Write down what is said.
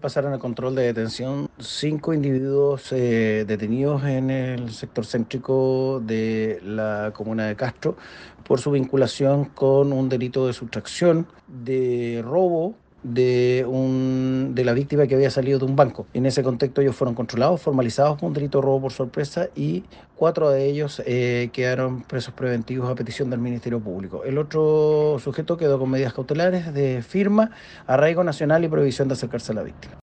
Pasaron a control de detención cinco individuos eh, detenidos en el sector céntrico de la comuna de Castro por su vinculación con un delito de sustracción, de robo de, un, de la víctima que había salido de un banco. En ese contexto ellos fueron controlados, formalizados por un delito de robo por sorpresa y cuatro de ellos eh, quedaron presos preventivos a petición del Ministerio Público. El otro sujeto quedó con medidas cautelares de firma, arraigo nacional y prohibición de acercarse a la víctima.